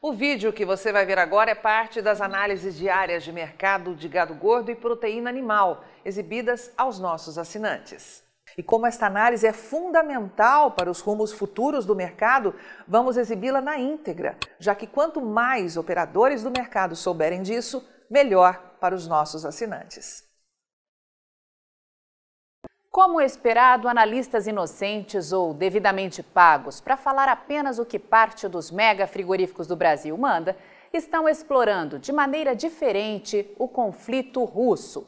O vídeo que você vai ver agora é parte das análises diárias de mercado de gado gordo e proteína animal, exibidas aos nossos assinantes. E como esta análise é fundamental para os rumos futuros do mercado, vamos exibi-la na íntegra, já que quanto mais operadores do mercado souberem disso, melhor para os nossos assinantes. Como esperado, analistas inocentes ou devidamente pagos para falar apenas o que parte dos mega frigoríficos do Brasil manda, estão explorando de maneira diferente o conflito russo.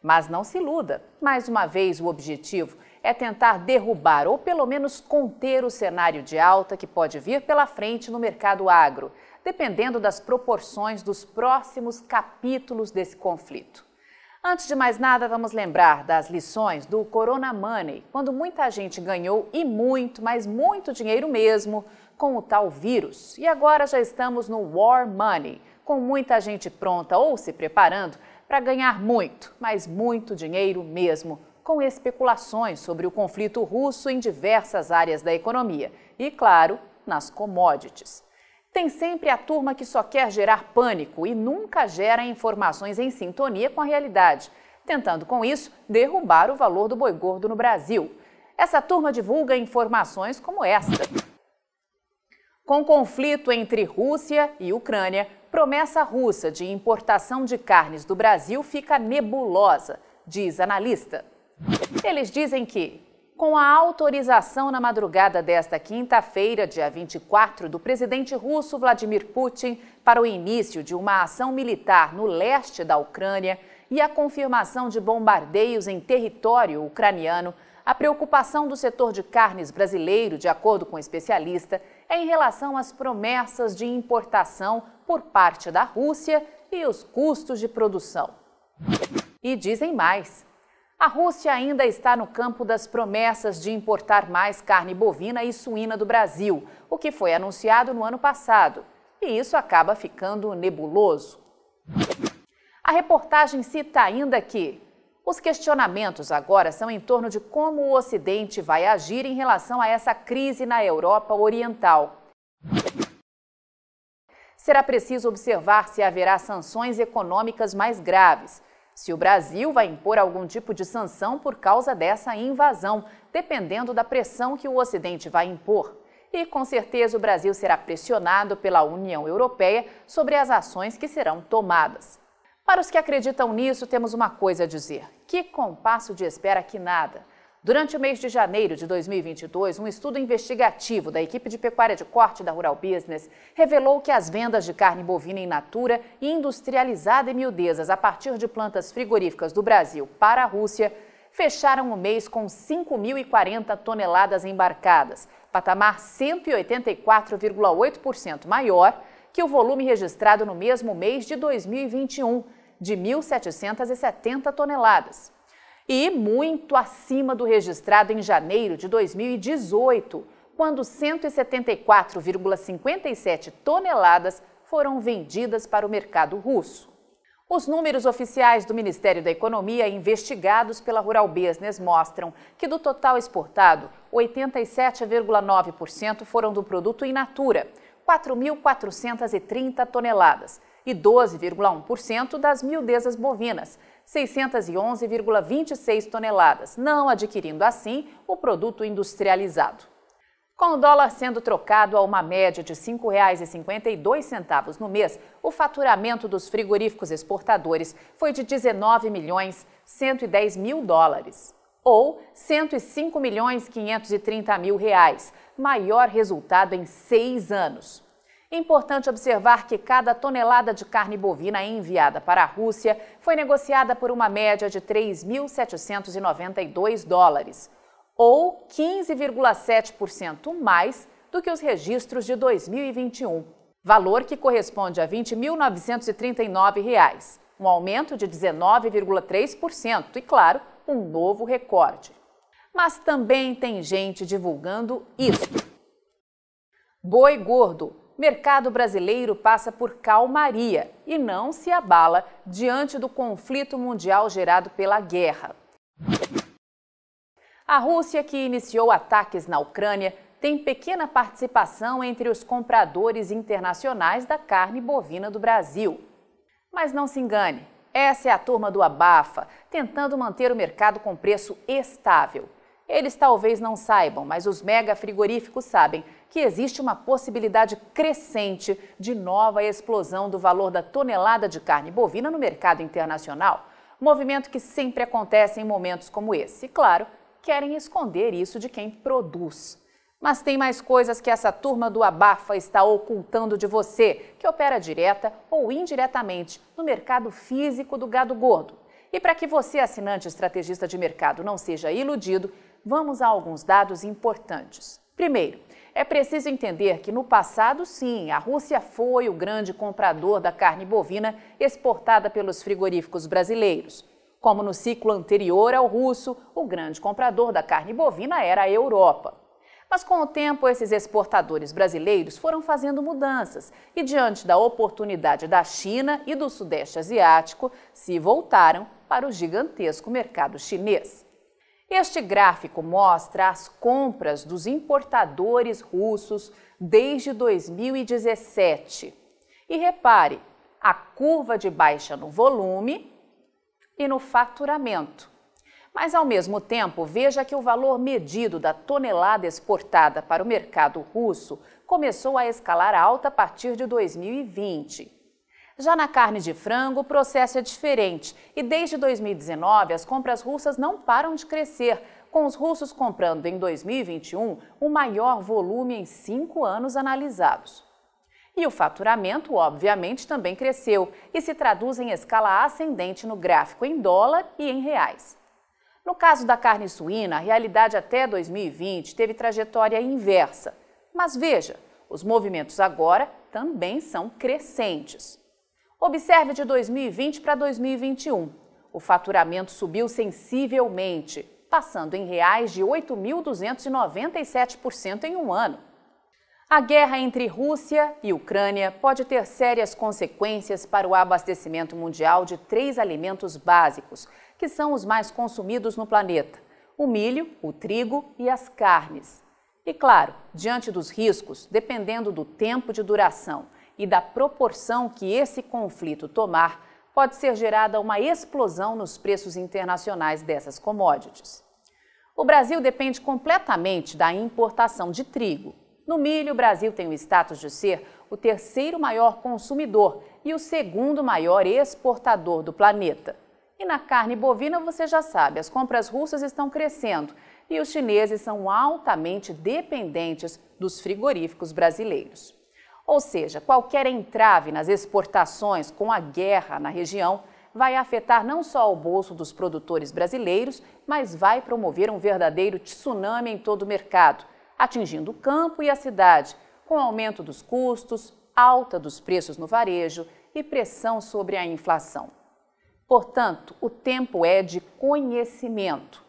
Mas não se iluda, mais uma vez o objetivo é tentar derrubar ou pelo menos conter o cenário de alta que pode vir pela frente no mercado agro, dependendo das proporções dos próximos capítulos desse conflito. Antes de mais nada, vamos lembrar das lições do Corona Money, quando muita gente ganhou e muito, mas muito dinheiro mesmo com o tal vírus. E agora já estamos no War Money, com muita gente pronta ou se preparando para ganhar muito, mas muito dinheiro mesmo, com especulações sobre o conflito russo em diversas áreas da economia e, claro, nas commodities. Tem sempre a turma que só quer gerar pânico e nunca gera informações em sintonia com a realidade, tentando com isso derrubar o valor do boi gordo no Brasil. Essa turma divulga informações como esta. Com conflito entre Rússia e Ucrânia, promessa russa de importação de carnes do Brasil fica nebulosa, diz analista. Eles dizem que com a autorização na madrugada desta quinta-feira, dia 24, do presidente russo Vladimir Putin para o início de uma ação militar no leste da Ucrânia e a confirmação de bombardeios em território ucraniano, a preocupação do setor de carnes brasileiro, de acordo com o especialista, é em relação às promessas de importação por parte da Rússia e os custos de produção. E dizem mais. A Rússia ainda está no campo das promessas de importar mais carne bovina e suína do Brasil, o que foi anunciado no ano passado. E isso acaba ficando nebuloso. A reportagem cita ainda que os questionamentos agora são em torno de como o Ocidente vai agir em relação a essa crise na Europa Oriental. Será preciso observar se haverá sanções econômicas mais graves se o Brasil vai impor algum tipo de sanção por causa dessa invasão, dependendo da pressão que o Ocidente vai impor. E com certeza o Brasil será pressionado pela União Europeia sobre as ações que serão tomadas. Para os que acreditam nisso, temos uma coisa a dizer: que compasso de espera que nada. Durante o mês de janeiro de 2022, um estudo investigativo da equipe de pecuária de corte da Rural Business revelou que as vendas de carne bovina in natura e industrializada em miudezas a partir de plantas frigoríficas do Brasil para a Rússia fecharam o mês com 5.040 toneladas embarcadas, patamar 184,8% maior que o volume registrado no mesmo mês de 2021, de 1.770 toneladas e muito acima do registrado em janeiro de 2018, quando 174,57 toneladas foram vendidas para o mercado russo. Os números oficiais do Ministério da Economia investigados pela Rural Business mostram que do total exportado, 87,9% foram do produto in natura, 4.430 toneladas, e 12,1% das miudezas bovinas, 611,26 toneladas, não adquirindo assim o produto industrializado. Com o dólar sendo trocado a uma média de R$ 5,52 no mês, o faturamento dos frigoríficos exportadores foi de 19 milhões 110 mil dólares, ou 105 milhões 530 mil reais, maior resultado em seis anos. Importante observar que cada tonelada de carne bovina enviada para a Rússia foi negociada por uma média de 3.792 dólares, ou 15,7% mais do que os registros de 2021, valor que corresponde a R$ 20.939, um aumento de 19,3% e, claro, um novo recorde. Mas também tem gente divulgando isso. Boi gordo mercado brasileiro passa por calmaria e não se abala diante do conflito mundial gerado pela guerra. A Rússia, que iniciou ataques na Ucrânia, tem pequena participação entre os compradores internacionais da carne bovina do Brasil. Mas não se engane, essa é a turma do abafa, tentando manter o mercado com preço estável. Eles talvez não saibam, mas os mega frigoríficos sabem que existe uma possibilidade crescente de nova explosão do valor da tonelada de carne bovina no mercado internacional. Movimento que sempre acontece em momentos como esse. E, claro, querem esconder isso de quem produz. Mas tem mais coisas que essa turma do Abafa está ocultando de você, que opera direta ou indiretamente no mercado físico do gado gordo. E para que você, assinante estrategista de mercado, não seja iludido, vamos a alguns dados importantes. Primeiro, é preciso entender que no passado, sim, a Rússia foi o grande comprador da carne bovina exportada pelos frigoríficos brasileiros. Como no ciclo anterior ao russo, o grande comprador da carne bovina era a Europa. Mas com o tempo, esses exportadores brasileiros foram fazendo mudanças e, diante da oportunidade da China e do Sudeste Asiático, se voltaram para o gigantesco mercado chinês. Este gráfico mostra as compras dos importadores russos desde 2017. E repare, a curva de baixa no volume e no faturamento. Mas, ao mesmo tempo, veja que o valor medido da tonelada exportada para o mercado russo começou a escalar alta a partir de 2020. Já na carne de frango, o processo é diferente e desde 2019 as compras russas não param de crescer, com os russos comprando em 2021 o maior volume em cinco anos analisados. E o faturamento, obviamente, também cresceu e se traduz em escala ascendente no gráfico em dólar e em reais. No caso da carne suína, a realidade até 2020 teve trajetória inversa. Mas veja, os movimentos agora também são crescentes. Observe de 2020 para 2021. O faturamento subiu sensivelmente, passando em reais de 8.297% em um ano. A guerra entre Rússia e Ucrânia pode ter sérias consequências para o abastecimento mundial de três alimentos básicos, que são os mais consumidos no planeta: o milho, o trigo e as carnes. E claro, diante dos riscos, dependendo do tempo de duração e da proporção que esse conflito tomar, pode ser gerada uma explosão nos preços internacionais dessas commodities. O Brasil depende completamente da importação de trigo. No milho, o Brasil tem o status de ser o terceiro maior consumidor e o segundo maior exportador do planeta. E na carne bovina, você já sabe, as compras russas estão crescendo e os chineses são altamente dependentes dos frigoríficos brasileiros. Ou seja, qualquer entrave nas exportações com a guerra na região vai afetar não só o bolso dos produtores brasileiros, mas vai promover um verdadeiro tsunami em todo o mercado, atingindo o campo e a cidade, com aumento dos custos, alta dos preços no varejo e pressão sobre a inflação. Portanto, o tempo é de conhecimento.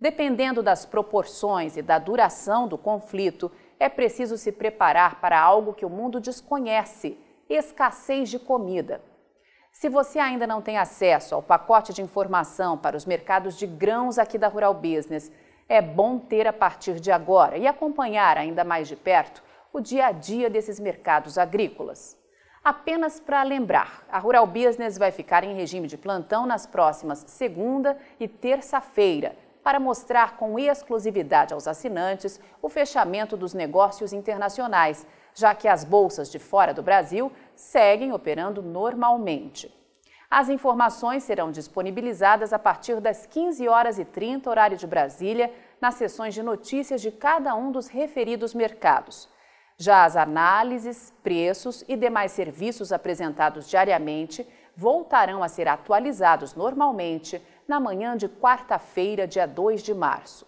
Dependendo das proporções e da duração do conflito, é preciso se preparar para algo que o mundo desconhece: escassez de comida. Se você ainda não tem acesso ao pacote de informação para os mercados de grãos aqui da Rural Business, é bom ter a partir de agora e acompanhar ainda mais de perto o dia a dia desses mercados agrícolas. Apenas para lembrar, a Rural Business vai ficar em regime de plantão nas próximas segunda e terça-feira, para mostrar com exclusividade aos assinantes o fechamento dos negócios internacionais, já que as bolsas de fora do Brasil seguem operando normalmente. As informações serão disponibilizadas a partir das 15 horas e 30 horário de Brasília, nas sessões de notícias de cada um dos referidos mercados. Já as análises, preços e demais serviços apresentados diariamente voltarão a ser atualizados normalmente na manhã de quarta-feira, dia 2 de março.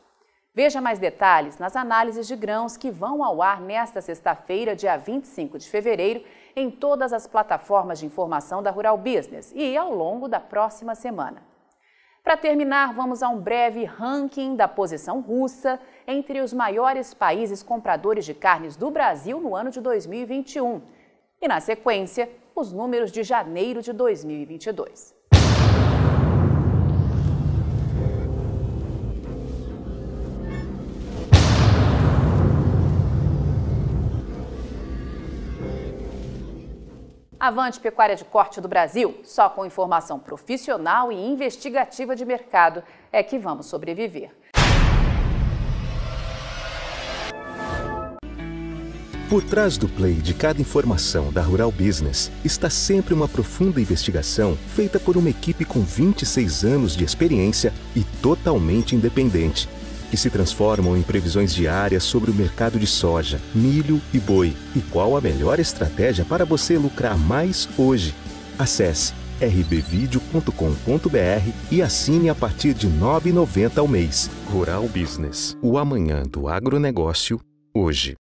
Veja mais detalhes nas análises de grãos que vão ao ar nesta sexta-feira, dia 25 de fevereiro, em todas as plataformas de informação da Rural Business e ao longo da próxima semana. Para terminar, vamos a um breve ranking da posição russa entre os maiores países compradores de carnes do Brasil no ano de 2021. E, na sequência, os números de janeiro de 2022. Avante Pecuária de Corte do Brasil, só com informação profissional e investigativa de mercado é que vamos sobreviver. Por trás do play de cada informação da Rural Business está sempre uma profunda investigação feita por uma equipe com 26 anos de experiência e totalmente independente, que se transformam em previsões diárias sobre o mercado de soja, milho e boi e qual a melhor estratégia para você lucrar mais hoje. Acesse rbvideo.com.br e assine a partir de R$ 9,90 ao mês. Rural Business, o amanhã do agronegócio, hoje.